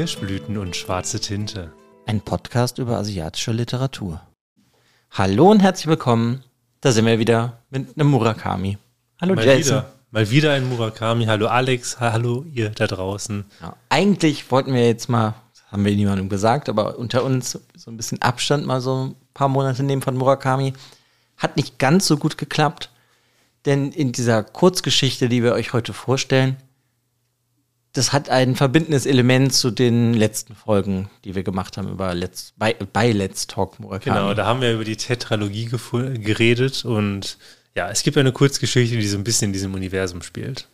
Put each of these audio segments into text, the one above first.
Kirschblüten und schwarze Tinte. Ein Podcast über asiatische Literatur. Hallo und herzlich willkommen. Da sind wir wieder mit einem Murakami. Hallo Mal Jason. wieder, mal wieder ein Murakami. Hallo Alex, hallo ihr da draußen. Ja, eigentlich wollten wir jetzt mal, das haben wir niemandem gesagt, aber unter uns so ein bisschen Abstand mal so ein paar Monate nehmen von Murakami. Hat nicht ganz so gut geklappt, denn in dieser Kurzgeschichte, die wir euch heute vorstellen, das hat ein verbindendes Element zu den letzten Folgen, die wir gemacht haben über Let's, bei, bei Let's Talk Murakami. Genau, da haben wir über die Tetralogie geredet und ja, es gibt eine Kurzgeschichte, die so ein bisschen in diesem Universum spielt.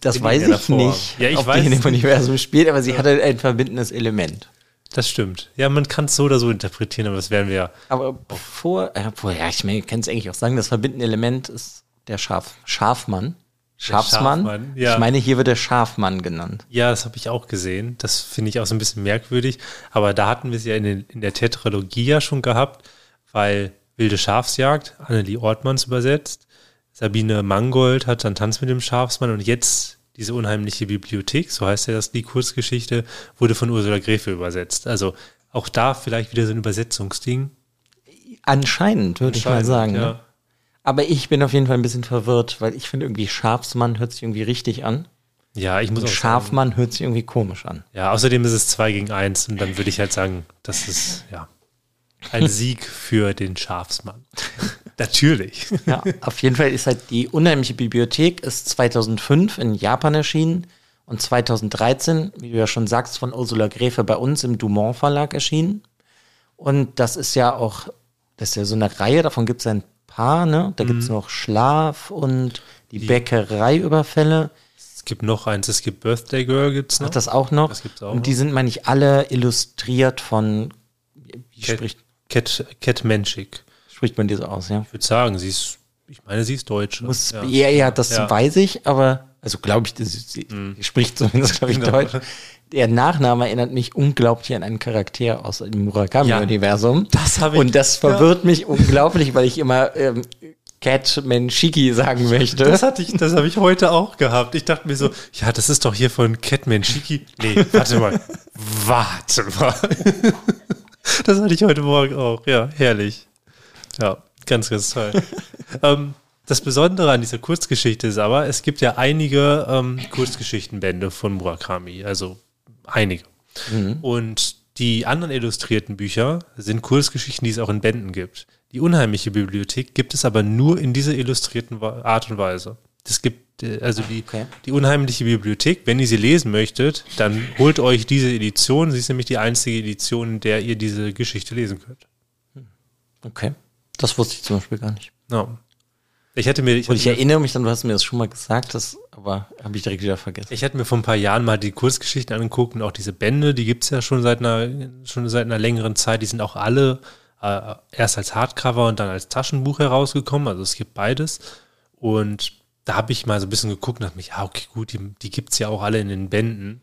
das weiß ja ich davor. nicht, Ja, ich ob weiß die in dem. Universum spielt, aber sie hatte ein verbindendes Element. Das stimmt. Ja, man kann es so oder so interpretieren, aber das werden wir ja. Aber bevor, äh, bevor ja, ich meine, ich kann es eigentlich auch sagen, das verbindende Element ist der Schaf, Schafmann. Schafsmann. Schafmann, ja. Ich meine, hier wird der Schafmann genannt. Ja, das habe ich auch gesehen. Das finde ich auch so ein bisschen merkwürdig. Aber da hatten wir es ja in, den, in der Tetralogie ja schon gehabt, weil Wilde Schafsjagd, Annelie Ortmanns übersetzt, Sabine Mangold hat dann Tanz mit dem Schafsmann und jetzt diese unheimliche Bibliothek, so heißt ja das, die Kurzgeschichte, wurde von Ursula Gräfe übersetzt. Also auch da vielleicht wieder so ein Übersetzungsding. Anscheinend, würde ich mal sagen. ja. Ne? Aber ich bin auf jeden Fall ein bisschen verwirrt, weil ich finde irgendwie Schafsmann hört sich irgendwie richtig an. Ja, ich muss Und auch sagen, Schafmann hört sich irgendwie komisch an. Ja, außerdem ist es 2 gegen 1 und dann würde ich halt sagen, das ist ja ein Sieg für den Schafsmann. Natürlich. Ja, auf jeden Fall ist halt die unheimliche Bibliothek ist 2005 in Japan erschienen und 2013, wie du ja schon sagst, von Ursula Gräfe bei uns im Dumont Verlag erschienen. Und das ist ja auch, das ist ja so eine Reihe, davon gibt es ein paar, ne? Da gibt es noch Schlaf und die, Bäckereiüberfälle. Es gibt noch eins, es gibt Birthday Girl, gibt's noch. Hat das auch noch? Das gibt's auch und die sind, meine ich, alle illustriert von, wie Cat, spricht, Cat, Cat Menschik. spricht man die so aus, ja? Ich würde sagen, sie ist, ich meine, sie ist Deutsche. Muss, ja. ja. ja, das Ja. weiß ich, aber, also glaube ich, das, sie sie spricht zumindest, glaube ich, Genau. Deutsch. Der Nachname erinnert mich unglaublich an einen Charakter aus dem Murakami-Universum. das habe ich- Und das verwirrt mich unglaublich, weil ich immer ähm, Cat Menshiki sagen möchte. Das hatte ich, das habe ich heute auch gehabt. Ich dachte mir so, ja, das ist doch hier von Cat Menschiki. Nee, warte mal. warte mal. das hatte ich heute Morgen auch. Ja, herrlich. Ja, ganz, ganz toll. ähm, das Besondere an dieser Kurzgeschichte ist aber, es gibt ja einige ähm, Kurzgeschichtenbände von Murakami, also einige. Und die anderen illustrierten Bücher sind Kurzgeschichten, die es auch in Bänden gibt. Die unheimliche Bibliothek gibt es aber nur in dieser illustrierten Art und Weise. Es gibt äh, also die, Okay. die unheimliche Bibliothek. Wenn ihr sie lesen möchtet, dann holt euch diese Edition. Sie ist nämlich die einzige Edition, in der ihr diese Geschichte lesen könnt. Okay. Das wusste ich zum Beispiel gar nicht. Ja. Ich hätte mir, ich Und ich erinnere mich dann, du hast mir das schon mal gesagt, das, aber habe ich direkt wieder vergessen. Ich hatte mir vor ein paar Jahren mal die Kurzgeschichten angeguckt und auch diese Bände, die gibt's ja schon seit einer, schon seit einer längeren Zeit. Die sind auch alle äh, erst als Hardcover und dann als Taschenbuch herausgekommen. Also es gibt beides. Und da habe ich mal so ein bisschen geguckt und dachte mich, ja, okay, gut, die, die gibt's ja auch alle in den Bänden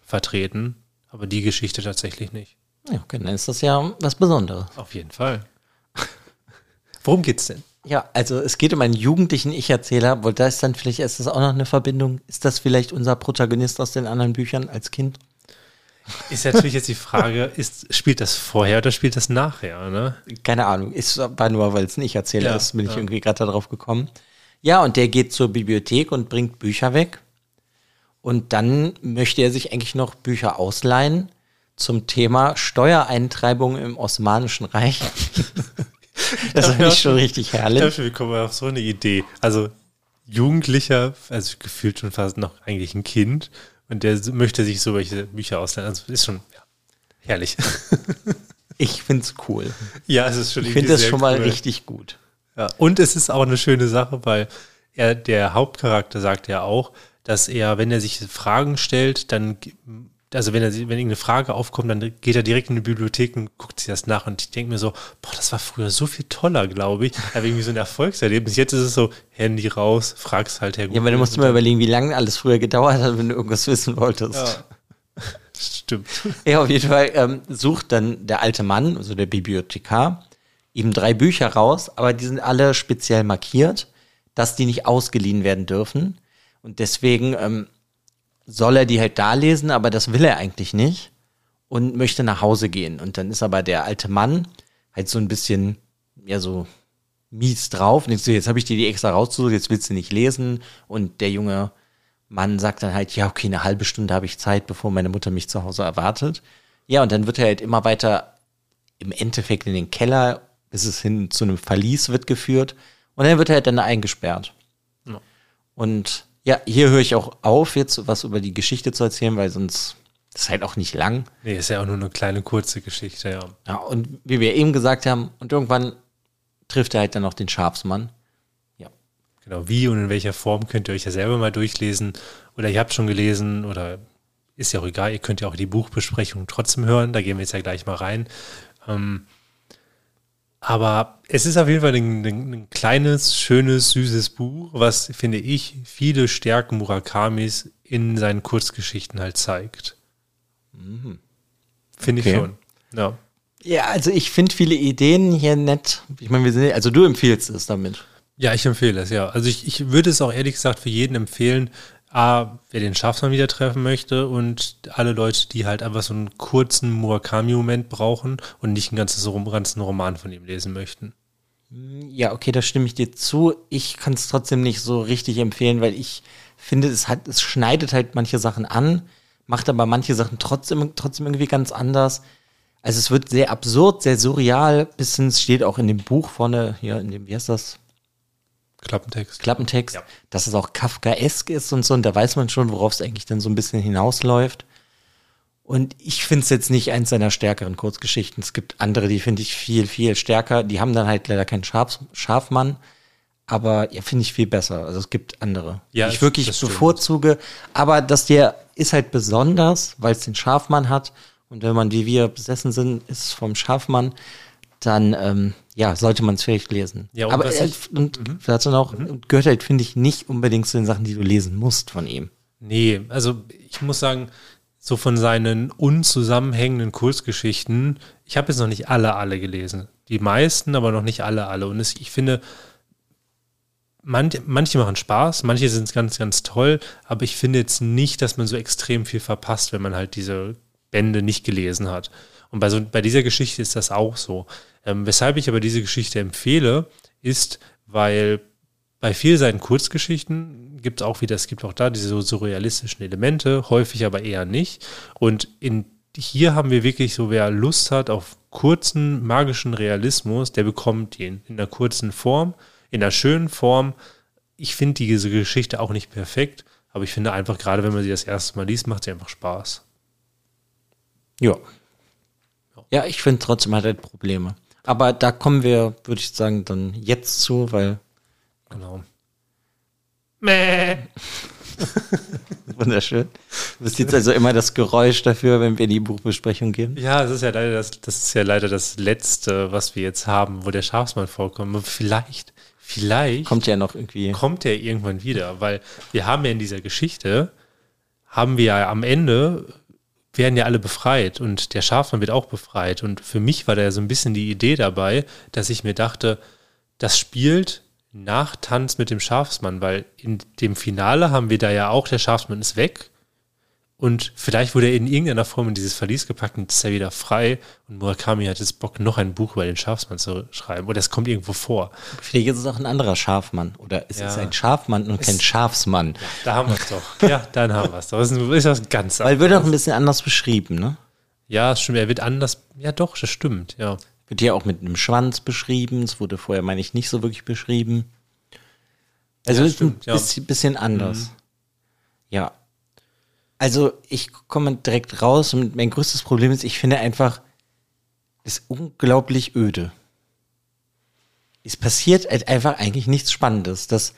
vertreten. Aber die Geschichte tatsächlich nicht. Ja, okay, dann ist das ja was Besonderes. Auf jeden Fall. Worum geht's denn? Ja, also es geht um einen jugendlichen Ich-Erzähler, weil da ist dann vielleicht, ist das auch noch eine Verbindung, ist das vielleicht unser Protagonist aus den anderen Büchern als Kind? Ist natürlich jetzt die Frage, ist, spielt das vorher oder spielt das nachher, ne? Keine Ahnung, ist war nur, weil es ein Ich-Erzähler Ja, ist, bin ich ja. irgendwie gerade darauf gekommen. Ja, und der geht zur Bibliothek und bringt Bücher weg. Und dann möchte er sich eigentlich noch Bücher ausleihen zum Thema Steuereintreibung im Osmanischen Reich. das finde ich schon richtig Ich herrlich. glaube schon, wir kommen auf so eine Idee. Also Jugendlicher, also gefühlt schon fast noch eigentlich ein Kind und der möchte sich so welche Bücher ausleihen. Also ist schon ja, herrlich. Ich finde es cool. ja, es ist schon Ich finde das schon mal cool. richtig gut. Ja. Und es ist auch eine schöne Sache, weil er, der Hauptcharakter sagt ja auch, dass er, wenn er sich Fragen stellt, dann, also wenn er, wenn irgendeine Frage aufkommt, dann geht er direkt in die Bibliothek und guckt sich das nach. Und ich denke mir so, boah, das war früher so viel toller, glaube ich. Aber irgendwie so ein Erfolgserlebnis. Jetzt ist es so, Handy raus, fragst halt Herr Ja, aber du musst mal überlegen, wie lange alles früher gedauert hat, wenn du irgendwas wissen wolltest. Ja. Stimmt. Ja, auf jeden Fall ähm, sucht dann der alte Mann, also der Bibliothekar, ihm drei Bücher raus, aber die sind alle speziell markiert, dass die nicht ausgeliehen werden dürfen. Und deswegen ähm, soll er die halt da lesen, aber das will er eigentlich nicht und möchte nach Hause gehen. Und dann ist aber der alte Mann halt so ein bisschen, ja, so mies drauf. Und so, jetzt habe ich dir die extra rausgesucht, jetzt willst du nicht lesen. Und der junge Mann sagt dann halt, ja, okay, eine halbe Stunde habe ich Zeit, bevor meine Mutter mich zu Hause erwartet. Ja, und dann wird er halt immer weiter im Endeffekt in den Keller, bis es hin zu einem Verlies wird geführt. Und dann wird er halt dann eingesperrt. Ja. Und ja, hier höre ich auch auf, jetzt was über die Geschichte zu erzählen, weil sonst ist halt auch nicht lang. Nee, ist ja auch nur eine kleine kurze Geschichte, ja. Ja, und wie wir eben gesagt haben, und irgendwann trifft er halt dann noch den Schafsmann. Ja. Genau, wie und in welcher Form könnt ihr euch ja selber mal durchlesen. Oder ihr habt schon gelesen oder ist ja auch egal, ihr könnt ja auch die Buchbesprechung trotzdem hören, da gehen wir jetzt ja gleich mal rein. Ähm, aber es ist auf jeden Fall ein, ein, ein, kleines, schönes, süßes Buch, was, finde ich, viele Stärken Murakamis in seinen Kurzgeschichten halt zeigt. Mhm. Finde okay. ich schon. Ja. Ja, also ich finde viele Ideen hier nett. Ich meine, wir sind, also du empfiehlst es damit. Ja, ich empfehle es, ja. Also ich, ich würde es auch ehrlich gesagt für jeden empfehlen, A, wer den Schafsmann wieder treffen möchte und alle Leute, die halt einfach so einen kurzen Murakami-Moment brauchen und nicht ein ganzes ganzen Roman von ihm lesen möchten. Ja, okay, da stimme ich dir zu. Ich kann es trotzdem nicht so richtig empfehlen, weil ich finde, es hat, es schneidet halt manche Sachen an, macht aber manche Sachen trotzdem, trotzdem irgendwie ganz anders. Also es wird sehr absurd, sehr surreal, bis hin, es steht auch in dem Buch vorne, hier in dem, wie heißt das? Klappentext. Klappentext, ja. dass es auch Kafkaesk ist und so, und da weiß man schon, worauf es eigentlich dann so ein bisschen hinausläuft. Und ich finde es jetzt nicht eins seiner stärkeren Kurzgeschichten. Es gibt andere, die finde ich viel, viel stärker. Die haben dann halt leider keinen Schaf, Schafmann, aber ja, finde ich viel besser. Also es gibt andere, ja, die ich wirklich bevorzuge. Aber das der ist halt besonders, weil es den Schafmann hat. Und wenn man wie wir besessen sind, ist vom Schafmann, dann ähm, ja, sollte man es vielleicht lesen. Ja, Aber er, und mhm. dazu noch, mhm. gehört halt, finde ich, nicht unbedingt zu den Sachen, die du lesen musst von ihm. Nee, also ich muss sagen, so von seinen unzusammenhängenden Kurzgeschichten, ich habe jetzt noch nicht alle, alle gelesen. Die meisten, aber noch nicht alle, alle. Und es, ich finde, manche, manche machen Spaß, manche sind ganz, ganz toll, aber ich finde jetzt nicht, dass man so extrem viel verpasst, wenn man halt diese Bände nicht gelesen hat. Und bei, so, bei dieser Geschichte ist das auch so. Ähm, weshalb ich aber diese Geschichte empfehle, ist, weil bei vielen seinen Kurzgeschichten gibt es auch wieder, es gibt auch da diese so surrealistischen Elemente, häufig aber eher nicht. Und in, hier haben wir wirklich so, wer Lust hat auf kurzen magischen Realismus, der bekommt ihn in einer kurzen Form, in einer schönen Form. Ich finde diese Geschichte auch nicht perfekt, aber ich finde einfach, gerade wenn man sie das erste Mal liest, macht sie einfach Spaß. Ja, ja, ich finde trotzdem hat er Probleme. Aber da kommen wir, würde ich sagen, dann jetzt zu, weil. Genau. Mäh. Wunderschön. Du bist jetzt also immer das Geräusch dafür, wenn wir in die Buchbesprechung gehen. Ja, das ist ja leider das, das ist ja leider das Letzte, was wir jetzt haben, wo der Schafsmann vorkommt. Aber vielleicht, vielleicht kommt ja noch irgendwie. Kommt er irgendwann wieder, weil wir haben ja in dieser Geschichte, haben wir ja am Ende werden ja alle befreit und der Schafmann wird auch befreit. Und für mich war da so ein bisschen die Idee dabei, dass ich mir dachte, das spielt nach Tanz mit dem Schafsmann, weil in dem Finale haben wir da ja auch, der Schafsmann ist weg und vielleicht wurde er in irgendeiner Form in dieses Verlies gepackt und ist er wieder frei. Und Murakami hat jetzt Bock, noch ein Buch über den Schafsmann zu schreiben. Oder es kommt irgendwo vor. Vielleicht ist es auch ein anderer Schafmann. Oder es ja. ist ein Schafmann und kein Schafsmann. Ja, da haben wir es doch. Ja, dann haben wir es doch. Das ist, ist was ganz anderes. Weil wird auch ein bisschen anders beschrieben, ne? Ja, stimmt. Er wird anders. Ja, doch, das stimmt, ja. Wird hier auch mit einem Schwanz beschrieben. Es wurde vorher, meine ich, nicht so wirklich beschrieben. Also ja, ist ein bisschen, bisschen anders. Mhm. Ja, also ich komme direkt raus und mein größtes Problem ist, ich finde einfach, es ist unglaublich öde. Es passiert halt einfach eigentlich nichts Spannendes. Das,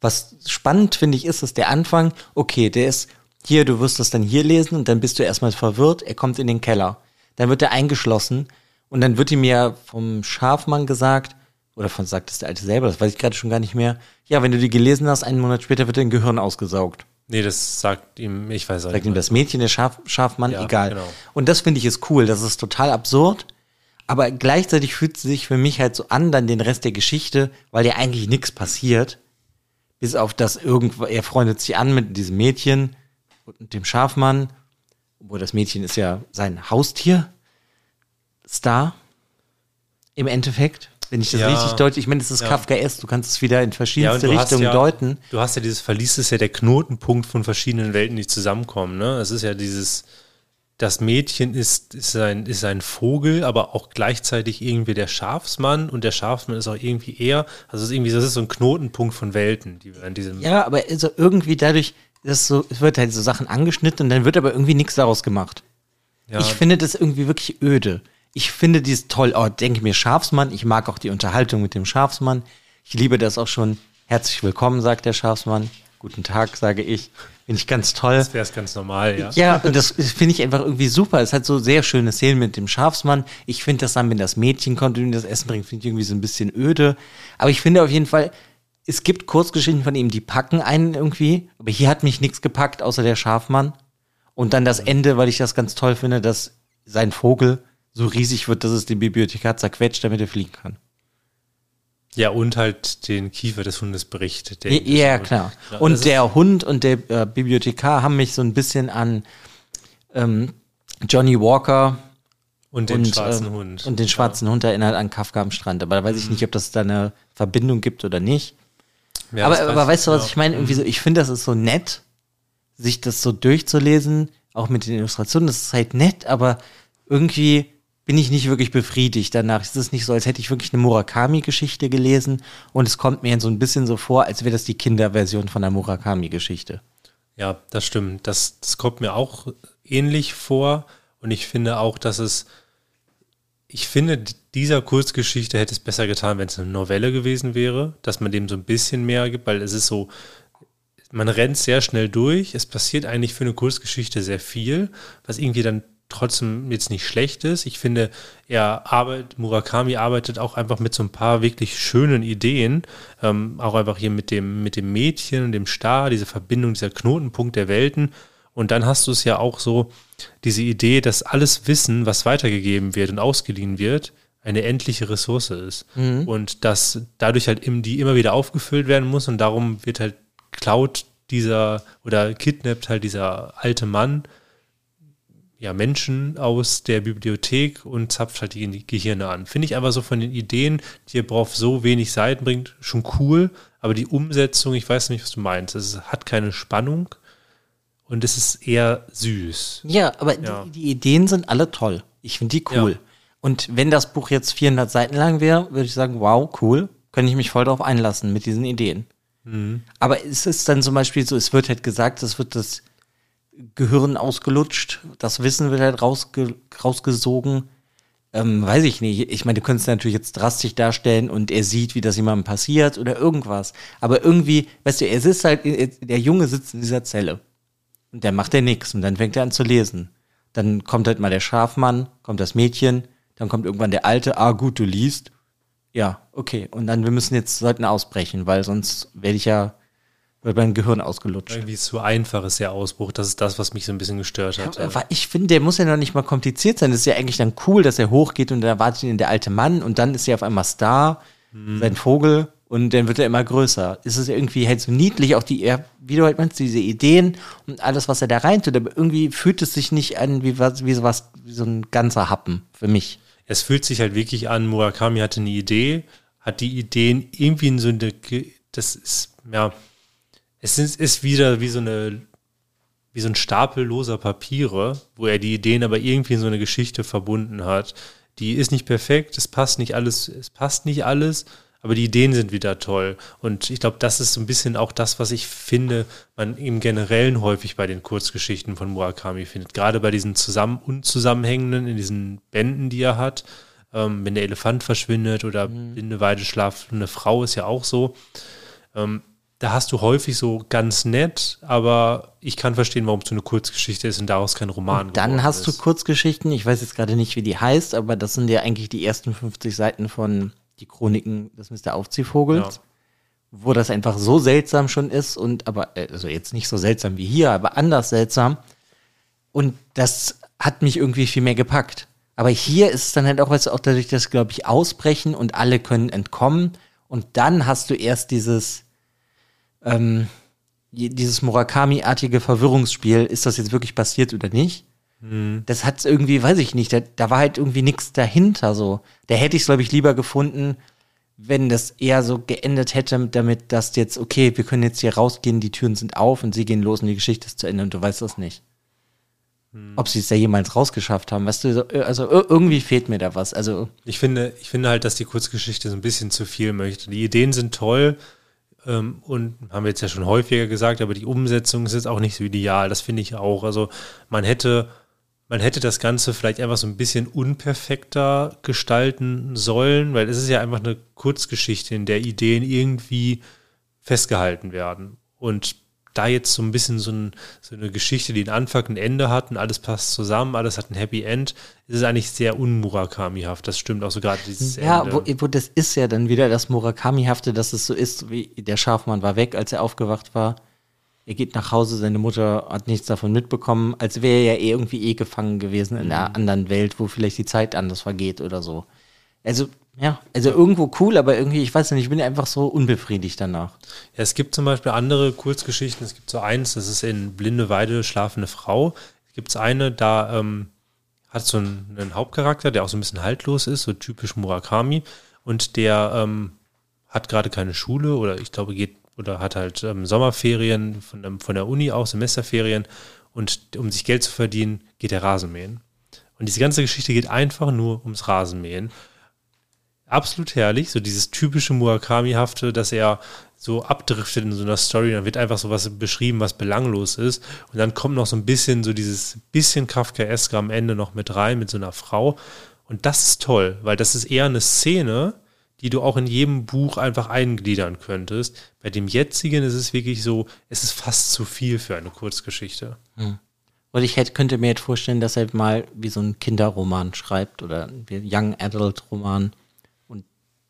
was spannend finde ich ist, ist der Anfang, okay, der ist hier, du wirst das dann hier lesen und dann bist du erstmal verwirrt, er kommt in den Keller. Dann wird er eingeschlossen und dann wird ihm ja vom Schafmann gesagt, oder von sagt es der Alte selber, das weiß ich gerade schon gar nicht mehr, ja, wenn du die gelesen hast, einen Monat später wird dein Gehirn ausgesaugt. Nee, das sagt ihm, ich weiß auch Sagt ihm das Mädchen, der Schaf, Schafmann, ja, egal. Genau. Und das finde ich ist cool. Das ist total absurd. Aber gleichzeitig fühlt es sich für mich halt so an, dann den Rest der Geschichte, weil ja eigentlich nichts passiert. Bis auf das irgendwo, er freundet sich an mit diesem Mädchen. und dem Schafmann, obwohl das Mädchen ist ja sein Haustier, Star, im Endeffekt. Wenn ich das Ja. richtig deute, ich meine, das ist Ja. Kafkaes, du kannst es wieder in verschiedenste hast Richtungen ja, deuten. Du hast ja dieses Verlies ist ja der Knotenpunkt von verschiedenen Welten, die zusammenkommen. Ne? Es ist ja dieses, das Mädchen ist, ist, ein, ist ein Vogel, aber auch gleichzeitig irgendwie der Schafsmann und der Schafsmann ist auch irgendwie eher, also es ist irgendwie, das ist so ein Knotenpunkt von Welten, die wir in diesem. Ja, aber also irgendwie dadurch, dass so, es wird halt so Sachen angeschnitten und dann wird aber irgendwie nichts daraus gemacht. Ja. Ich finde das irgendwie wirklich öde. Ich finde dies toll. Oh, denke mir Schafsmann. Ich mag auch die Unterhaltung mit dem Schafsmann. Ich liebe das auch schon. Herzlich willkommen, sagt der Schafsmann. Guten Tag, sage ich. Finde ich ganz toll. das wäre es ganz normal, ja. Ja, und das finde ich einfach irgendwie super. Es hat so sehr schöne Szenen mit dem Schafsmann. Ich finde das dann, wenn das Mädchen kommt und ihm das Essen bringt, finde ich irgendwie so ein bisschen öde. Aber ich finde auf jeden Fall, es gibt Kurzgeschichten von ihm, die packen einen irgendwie. Aber hier hat mich nichts gepackt, außer der Schafmann. Und dann das Ende, weil ich das ganz toll finde, dass sein Vogel so riesig wird, dass es den Bibliothekar zerquetscht, damit er fliegen kann. Ja, und halt den Kiefer des Hundes bricht. der Ja, ja klar. Ja, Und der Hund und der äh, Bibliothekar haben mich so ein bisschen an ähm, Johnny Walker Und den und, schwarzen ähm, Hund. und den schwarzen Hund erinnert an Kafka am Strand. Aber da weiß ich nicht, ob das da eine Verbindung gibt oder nicht. Ja, aber aber weiß weißt du, was ja. ich meine? Irgendwie so, ich finde, das ist so nett, sich das so durchzulesen, auch mit den Illustrationen. Das ist halt nett, aber irgendwie bin ich nicht wirklich befriedigt danach. Es ist nicht so, als hätte ich wirklich eine Murakami-Geschichte gelesen und es kommt mir so ein bisschen so vor, als wäre das die Kinderversion von der Murakami-Geschichte. Ja, das stimmt. Das, das kommt mir auch ähnlich vor. Und ich finde auch, dass es, ich finde, dieser Kurzgeschichte hätte es besser getan, wenn es eine Novelle gewesen wäre, dass man dem so ein bisschen mehr gibt, weil es ist so, man rennt sehr schnell durch. Es passiert eigentlich für eine Kurzgeschichte sehr viel, was irgendwie dann trotzdem jetzt nicht schlecht ist. Ich finde, er arbeitet, Murakami arbeitet auch einfach mit so ein paar wirklich schönen Ideen. Ähm, auch einfach hier mit dem, mit dem Mädchen und dem Star, diese Verbindung, dieser Knotenpunkt der Welten. Und dann hast du es ja auch so, diese Idee, dass alles Wissen, was weitergegeben wird und ausgeliehen wird, eine endliche Ressource ist. Und dass dadurch halt im, die immer wieder aufgefüllt werden muss und darum wird halt klaut dieser oder kidnappt halt dieser alte Mann ja, Menschen aus der Bibliothek und zapft halt die Gehirne an. Finde ich einfach so von den Ideen, die er auf so wenig Seiten bringt, schon cool, aber die Umsetzung, ich weiß nicht, was du meinst. Es hat keine Spannung und es ist eher süß. Ja, aber Ja. Die, die Ideen sind alle toll. Ich finde die cool. Ja. Und wenn das Buch jetzt 400 Seiten lang wäre, würde ich sagen, wow, cool, könnte ich mich voll darauf einlassen mit diesen Ideen. Mhm. Aber es ist dann zum Beispiel so, es wird halt gesagt, es wird das Gehirn ausgelutscht, das Wissen wird halt rausge rausgesogen. Ähm, weiß ich nicht. Ich meine, du könntest natürlich jetzt drastisch darstellen und er sieht, wie das jemandem passiert oder irgendwas. Aber irgendwie, weißt du, er sitzt halt, der Junge sitzt in dieser Zelle. Und der macht ja nichts. Und dann fängt er an zu lesen. Dann kommt halt mal der Schafmann, kommt das Mädchen, dann kommt irgendwann der Alte, ah gut, du liest. Ja, okay. Und dann, wir müssen jetzt, sollten ausbrechen, weil sonst werde ich ja, wird mein Gehirn ausgelutscht. Irgendwie zu einfach ist der Ausbruch. Das ist das, was mich so ein bisschen gestört hat. Aber ich finde, der muss ja noch nicht mal kompliziert sein. Das ist ja eigentlich dann cool, dass er hochgeht und dann erwartet ihn der alte Mann und dann ist er auf einmal Star, sein Vogel und dann wird er immer größer. Es ist irgendwie halt so niedlich, auch die, wie du halt meinst, diese Ideen und alles, was er da reintut, aber irgendwie fühlt es sich nicht an wie was, wie sowas, wie so ein ganzer Happen für mich. es fühlt sich halt wirklich an, Murakami hatte eine Idee, hat die Ideen irgendwie in so eine, das ist, ja, es ist, ist wieder wie so eine, wie so ein Stapel loser Papiere, wo er die Ideen aber irgendwie in so eine Geschichte verbunden hat. Die ist nicht perfekt, es passt nicht alles, es passt nicht alles, aber die Ideen sind wieder toll. Und ich glaube, das ist so ein bisschen auch das, was ich finde, man im Generellen häufig bei den Kurzgeschichten von Murakami findet. Gerade bei diesen zusammen unzusammenhängenden, in diesen Bänden, die er hat. Ähm, wenn der Elefant verschwindet oder blinde Weide schlafende Frau ist ja auch so. Ähm, da hast du häufig so ganz nett, aber ich kann verstehen, warum es so eine Kurzgeschichte ist und daraus kein Roman Dann geworden hast du ist. Kurzgeschichten, ich weiß jetzt gerade nicht, wie die heißt, aber das sind ja eigentlich die ersten 50 Seiten von die Chroniken des Mr. Aufziehvogels, Ja. wo das einfach so seltsam schon ist und aber, äh, also jetzt nicht so seltsam wie hier, aber anders seltsam. Und das hat mich irgendwie viel mehr gepackt. Aber hier ist es dann halt auch, weißt du, auch dadurch, dass, glaube ich, ausbrechen und alle können entkommen. Und dann hast du erst dieses, ähm, dieses Murakami-artige Verwirrungsspiel, ist das jetzt wirklich passiert oder nicht? Das hat irgendwie, weiß ich nicht, da, da war halt irgendwie nichts dahinter so. Da hätte ich es, glaube ich, lieber gefunden, wenn das eher so geendet hätte, damit das jetzt, okay, wir können jetzt hier rausgehen, die Türen sind auf und sie gehen los und die Geschichte ist zu Ende und du weißt das nicht. Ob sie es ja jemals rausgeschafft haben, weißt du, äh, also ir- irgendwie fehlt mir da was. Also, Ich finde, ich finde halt, dass die Kurzgeschichte so ein bisschen zu viel möchte. Die Ideen sind toll und haben wir jetzt ja schon häufiger gesagt, aber die Umsetzung ist jetzt auch nicht so ideal. Das finde ich auch. Also man hätte, man hätte das Ganze vielleicht einfach so ein bisschen unperfekter gestalten sollen, weil es ist ja einfach eine Kurzgeschichte, in der Ideen irgendwie festgehalten werden. Und da jetzt so ein bisschen so, ein, so eine Geschichte, die einen Anfang, ein Ende hat und alles passt zusammen, alles hat ein Happy End, ist es eigentlich sehr unmurakami-haft. Das stimmt auch so gerade dieses ja, Ende. wo, wo das ist ja dann wieder das Murakami-hafte, dass es so ist, wie der Schafmann war weg, als er aufgewacht war. Er geht nach Hause, seine Mutter hat nichts davon mitbekommen, als wäre er ja irgendwie eh gefangen gewesen in einer anderen Welt, wo vielleicht die Zeit anders vergeht oder so. Also, ja, also irgendwo cool, aber irgendwie, ich weiß nicht, ich bin einfach so unbefriedigt danach. Ja, es gibt zum Beispiel andere Kurzgeschichten. Es gibt so eins, das ist in Blinde Weide schlafende Frau. Es gibt eine, da ähm, hat so einen, einen Hauptcharakter, der auch so ein bisschen haltlos ist, so typisch Murakami. Und der ähm, hat gerade keine Schule oder ich glaube geht oder hat halt ähm, Sommerferien von, von der Uni auch, Semesterferien. Und um sich Geld zu verdienen, geht er Rasenmähen. Und diese ganze Geschichte geht einfach nur ums Rasenmähen absolut herrlich, so dieses typische Murakami-hafte, dass er so abdriftet in so einer Story, dann wird einfach so was beschrieben, was belanglos ist und dann kommt noch so ein bisschen so dieses bisschen Kafkaeske am Ende noch mit rein, mit so einer Frau und das ist toll, weil das ist eher eine Szene, die du auch in jedem Buch einfach eingliedern könntest. Bei dem jetzigen ist es wirklich so, es ist fast zu viel für eine Kurzgeschichte. Und ich hätte, könnte mir jetzt vorstellen, dass er mal wie so ein Kinderroman schreibt oder Young Adult Roman.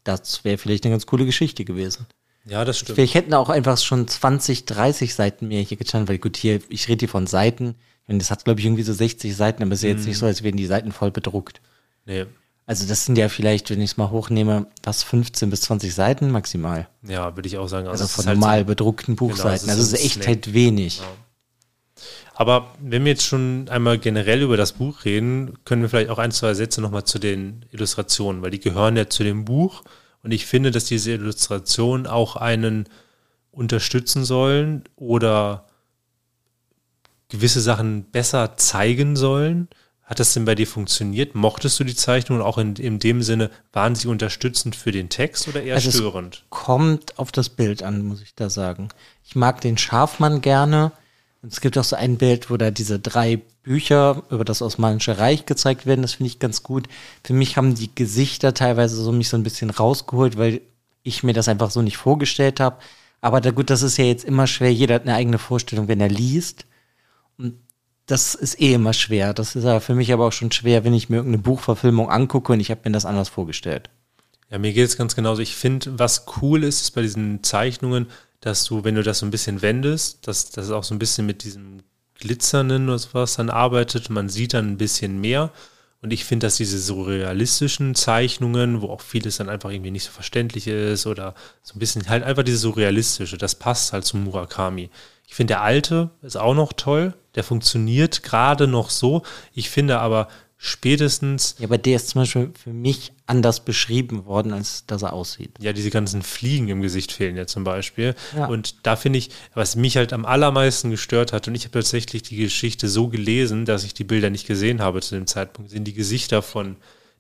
Und das wäre vielleicht eine ganz coole Geschichte gewesen. Ja, das stimmt. Vielleicht hätten auch einfach schon 20, 30 Seiten mehr hier getan, weil gut, hier, ich rede hier von Seiten. Meine, das hat, glaube ich, irgendwie so 60 Seiten, aber es ist jetzt nicht so, als wären die Seiten voll bedruckt. Nee. Also das sind ja vielleicht, wenn ich es mal hochnehme, was 15 bis 20 Seiten maximal. Ja, würde ich auch sagen. Also es von halt normal so- bedruckten Genau, es Buchseiten. ist also es ist ein echt Slang. halt wenig. Aber wenn wir jetzt schon einmal generell über das Buch reden, können wir vielleicht auch ein, zwei Sätze nochmal zu den Illustrationen, weil die gehören ja zu dem Buch. Und ich finde, dass diese Illustrationen auch einen unterstützen sollen oder gewisse Sachen besser zeigen sollen. Hat das denn bei dir funktioniert? Mochtest du die Zeichnungen auch in, in dem Sinne, waren sie unterstützend für den Text oder eher Also störend? Kommt auf das Bild an, muss ich da sagen. Ich mag den Schafmann gerne. Und es gibt auch so ein Bild, wo da diese drei Bücher über das Osmanische Reich gezeigt werden. Das finde ich ganz gut. Für mich haben die Gesichter teilweise so mich so ein bisschen rausgeholt, weil ich mir das einfach so nicht vorgestellt habe. Aber da gut, das ist ja jetzt immer schwer. Jeder hat eine eigene Vorstellung, wenn er liest. Und das ist eh immer schwer. Das ist ja für mich aber auch schon schwer, wenn ich mir irgendeine Buchverfilmung angucke und ich habe mir das anders vorgestellt. Ja, mir geht es ganz genauso. Ich finde, was cool ist, ist bei diesen Zeichnungen, dass du, wenn du das so ein bisschen wendest, dass das auch so ein bisschen mit diesem Glitzernden oder sowas dann arbeitet. Man sieht dann ein bisschen mehr. Und ich finde, dass diese surrealistischen Zeichnungen, wo auch vieles dann einfach irgendwie nicht so verständlich ist oder so ein bisschen halt einfach diese surrealistische, das passt halt zum Murakami. Ich finde, der alte ist auch noch toll. Der funktioniert gerade noch so. Ich finde aber spätestens Ja, aber der ist zum Beispiel für mich anders beschrieben worden, als dass er aussieht. ja, diese ganzen Fliegen im Gesicht fehlen ja zum Beispiel. Ja. Und da finde ich, was mich halt am allermeisten gestört hat, und ich habe tatsächlich die Geschichte so gelesen, dass ich die Bilder nicht gesehen habe zu dem Zeitpunkt, sind die Gesichter von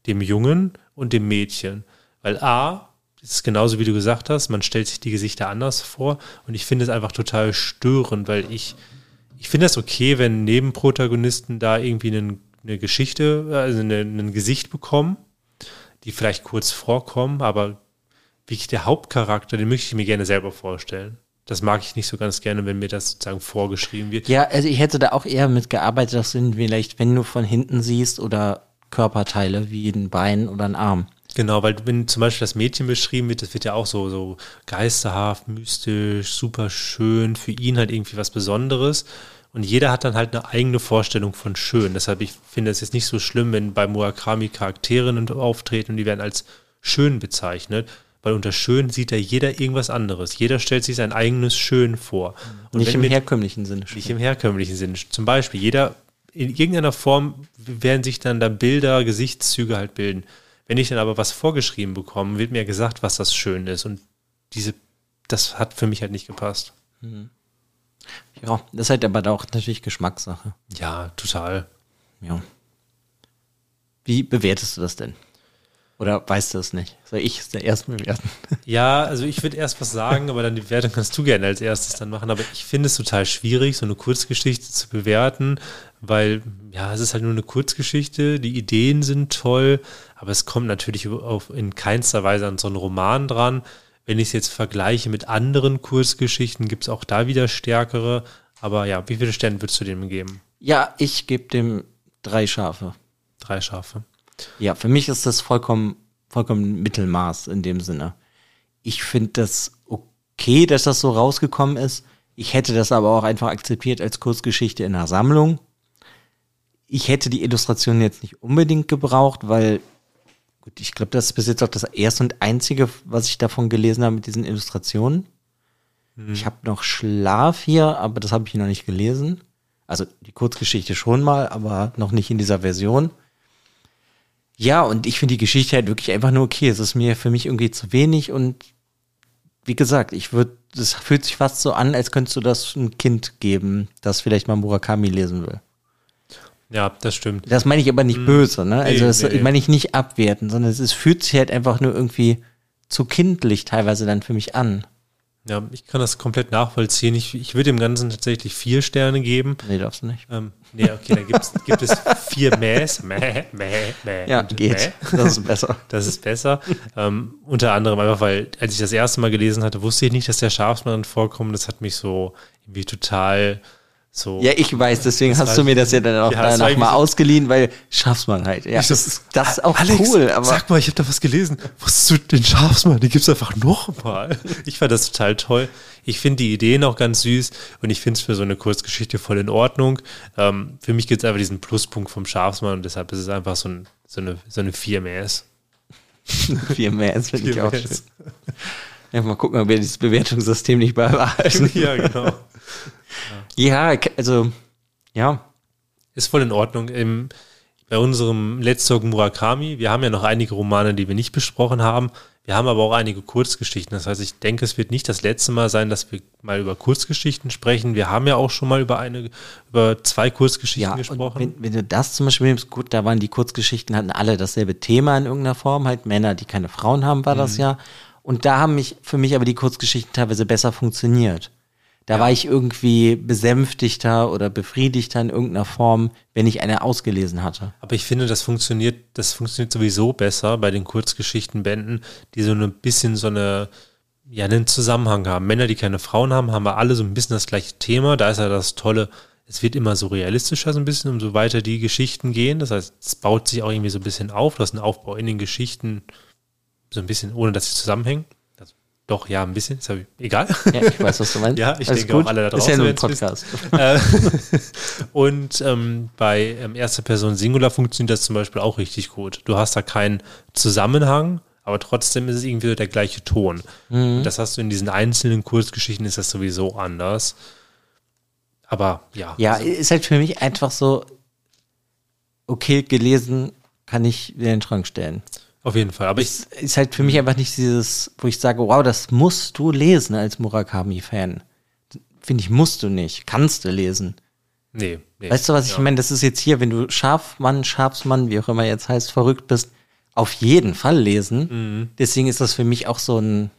dem Jungen und dem Mädchen. Weil A, es ist genauso wie du gesagt hast, man stellt sich die Gesichter anders vor und ich finde es einfach total störend, weil ich, ich finde es okay, wenn Nebenprotagonisten da irgendwie einen, eine Geschichte, also eine, ein Gesicht bekommen, die vielleicht kurz vorkommen, aber wirklich der Hauptcharakter, den möchte ich mir gerne selber vorstellen. Das mag ich nicht so ganz gerne, wenn mir das sozusagen vorgeschrieben wird. Ja, also ich hätte da auch eher mit gearbeitet, das sind vielleicht, wenn du von hinten siehst oder Körperteile wie ein Bein oder ein Arm. Genau, weil wenn zum Beispiel das Mädchen beschrieben wird, das wird ja auch so, so geisterhaft, mystisch, super schön, für ihn halt irgendwie was Besonderes. Und jeder hat dann halt eine eigene Vorstellung von schön. Deshalb, ich finde es jetzt nicht so schlimm, wenn bei Murakami Charakterinnen auftreten und die werden als schön bezeichnet, weil unter schön sieht ja jeder irgendwas anderes. Jeder stellt sich sein eigenes Schön vor. Und nicht im mit- herkömmlichen Sinne. nicht im herkömmlichen Sinne. Zum Beispiel, jeder, in irgendeiner Form werden sich dann da Bilder, Gesichtszüge halt bilden. Wenn ich dann aber was vorgeschrieben bekomme, wird mir gesagt, was das schön ist. Und diese, das hat für mich halt nicht gepasst. Ja, das ist halt aber auch natürlich Geschmackssache. Ja, total. Ja. Wie bewertest du das denn? Oder weißt du es nicht? Soll ich es der ersten bewerten? Ja, also ich würde erst was sagen, aber dann die Bewertung kannst du gerne als erstes dann machen. Aber ich finde es total schwierig, so eine Kurzgeschichte zu bewerten, weil ja, es ist halt nur eine Kurzgeschichte, die Ideen sind toll, aber es kommt natürlich auf, in keinster Weise an so einen Roman dran. Wenn ich es jetzt vergleiche mit anderen Kurzgeschichten, gibt es auch da wieder stärkere. Aber ja, wie viele Sterne würdest du dem geben? Ja, ich gebe dem drei Schafe. Drei Schafe. Ja, für mich ist das vollkommen, vollkommen Mittelmaß in dem Sinne. Ich finde das okay, dass das so rausgekommen ist. Ich hätte das aber auch einfach akzeptiert als Kurzgeschichte in einer Sammlung. Ich hätte die Illustration jetzt nicht unbedingt gebraucht, weil, gut, ich glaube, das ist bis jetzt auch das erste und einzige, was ich davon gelesen habe mit diesen Illustrationen. Ich habe noch Schlaf hier, aber das habe ich noch nicht gelesen. Also die Kurzgeschichte schon mal, aber noch nicht in dieser Version. Ja, und ich finde die Geschichte halt wirklich einfach nur okay. Es ist mir für mich irgendwie zu wenig und wie gesagt, ich würde, das fühlt sich fast so an, als könntest du das ein Kind geben, das vielleicht mal Murakami lesen will. Ja, das stimmt. Das meine ich aber nicht böse, ne? Also Nee, das nee, meine ich nicht abwerten, sondern es ist, fühlt sich halt einfach nur irgendwie zu kindlich teilweise dann für mich an. Ja, ich kann das komplett nachvollziehen. Ich, ich würde dem Ganzen tatsächlich vier Sterne geben. Nee, darfst du nicht. Ähm, nee, okay, dann gibt's, gibt es vier Mähs. Mäh, mäh, mäh. Ja, geht. Mäh. Das ist besser. Das ist besser. ähm, unter anderem einfach, weil, als ich das erste Mal gelesen hatte, wusste ich nicht, dass der Schafsmann vorkommt. Das hat mich so irgendwie total so. Ja, ich weiß, deswegen hast du mir das ja dann auch Ja, danach mal ausgeliehen, weil schaffst man halt. Ja, Ich das ist, das ist auch Alex, cool, aber sag mal, ich habe da was gelesen. Wusstest du den Schafsmann? Den gibt's einfach nochmal. Ich fand das total toll. Ich finde die Ideen auch ganz süß und ich finde es für so eine Kurzgeschichte voll in Ordnung. Ähm, für mich gibt es einfach diesen Pluspunkt vom Schafsmann und deshalb ist es einfach so, ein, so eine, so eine 4 Mäß. viel mehr ist, finde ich auch schön. Ja, mal gucken, ob wir dieses Bewertungssystem nicht beibehalten. ja, genau. Ja, also, ja. Ist voll in Ordnung. Im, bei unserem Let's Talk Murakami, wir haben ja noch einige Romane, die wir nicht besprochen haben. Wir haben aber auch einige Kurzgeschichten. Das heißt, ich denke, es wird nicht das letzte Mal sein, dass wir mal über Kurzgeschichten sprechen. Wir haben ja auch schon mal über eine, über zwei Kurzgeschichten Ja, gesprochen. wenn, wenn du das zum Beispiel nimmst, gut, da waren die Kurzgeschichten, hatten alle dasselbe Thema in irgendeiner Form, halt Männer, die keine Frauen haben, war Mhm. das ja. Und da haben mich, für mich aber die Kurzgeschichten teilweise besser funktioniert. Da war ich irgendwie besänftigter oder befriedigter in irgendeiner Form, wenn ich eine ausgelesen hatte. Aber ich finde, das funktioniert, das funktioniert sowieso besser bei den Kurzgeschichtenbänden, die so ein bisschen so eine, ja, einen Zusammenhang haben. Männer, die keine Frauen haben, haben wir alle so ein bisschen das gleiche Thema. Da ist ja das Tolle, es wird immer so realistischer so ein bisschen, umso weiter die Geschichten gehen. Das heißt, es baut sich auch irgendwie so ein bisschen auf. Du hast einen Aufbau in den Geschichten, so ein bisschen, ohne dass sie zusammenhängen. Doch, ja, ein bisschen, egal. Ja, ich weiß, was du meinst. Ja, ich Alles denke auch alle da Ist ja draußen nur ein Podcast. Äh, und ähm, bei ähm, erster Person Singular funktioniert das zum Beispiel auch richtig gut. Du hast da keinen Zusammenhang, aber trotzdem ist es irgendwie der gleiche Ton. Mhm. Das hast du in diesen einzelnen Kurzgeschichten ist das sowieso anders. Aber ja, Ja, also, ist halt für mich einfach so, okay, gelesen kann ich wieder in den Schrank stellen. Auf jeden Fall. Aber ich, ist, halt für mich einfach nicht dieses, wo ich sage, wow, das musst du lesen als Murakami-Fan. Finde ich, musst du nicht. Kannst du lesen. nee, nee. Weißt du, was ich ja. meine? Das ist jetzt hier, wenn du Schafmann, Schafsmann, wie auch immer jetzt heißt, verrückt bist, auf jeden Fall lesen. Mhm. Deswegen ist das für mich auch so ein,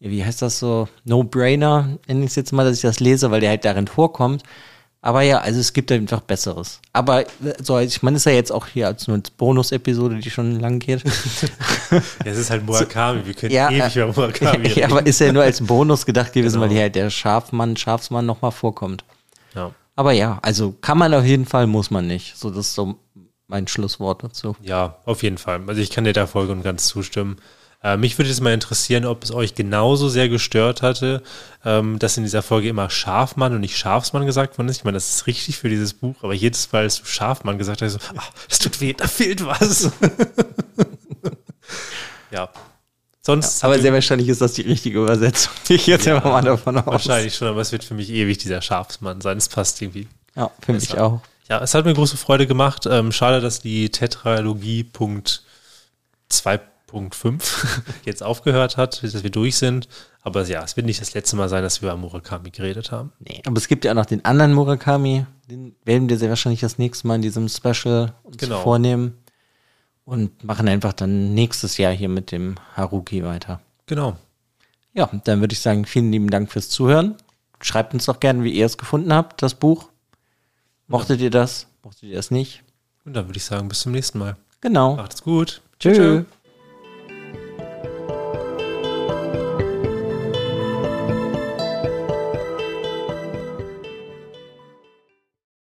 wie heißt das so, No-Brainer, nenne ich es jetzt mal, dass ich das lese, weil der halt darin vorkommt. Aber ja, also es gibt einfach Besseres. Aber äh, so, ich meine, ist ja jetzt auch hier als nur Bonus-Episode, die schon lang geht. Ja, es ist halt Murakami. Wir können Ja, ewig über Murakami ja, reden. aber ist ja nur als Bonus gedacht gewesen, Genau. weil hier halt der Schafmann, Schafsmann nochmal vorkommt. Ja. Aber ja, also kann man auf jeden Fall, muss man nicht. So, das ist so mein Schlusswort dazu. Ja, auf jeden Fall. Also ich kann dir da voll und ganz zustimmen. Äh, mich würde jetzt mal interessieren, ob es euch genauso sehr gestört hatte, ähm, dass in dieser Folge immer Schafmann und nicht Schafsmann gesagt worden ist. Ich meine, das ist richtig für dieses Buch, aber jedes Mal, als du Schafmann gesagt hast, so, ah, das tut weh, da fehlt was. ja. Sonst Aber hatte- sehr wahrscheinlich ist das die richtige Übersetzung. Ich jetzt Ja, einfach mal davon aus. wahrscheinlich schon, aber es wird für mich ewig dieser Schafsmann sein. Es passt irgendwie. Ja, für mich auch. Ja, es hat mir große Freude gemacht. Ähm, schade, dass die Tetralogie Punkt 2.5 jetzt aufgehört hat, dass wir durch sind. Aber ja, es wird nicht das letzte Mal sein, dass wir über Murakami geredet haben. Nee. Aber es gibt ja auch noch den anderen Murakami. Den werden wir sehr wahrscheinlich das nächste Mal in diesem Special uns Genau. vornehmen. Und machen einfach dann nächstes Jahr hier mit dem Haruki weiter. Genau. Ja, dann würde ich sagen, vielen lieben Dank fürs Zuhören. Schreibt uns doch gerne, wie ihr es gefunden habt, das Buch. Mochtet ihr das? Mochtet ihr das nicht? Und dann würde ich sagen, bis zum nächsten Mal. Genau. Macht's gut. Tschüss.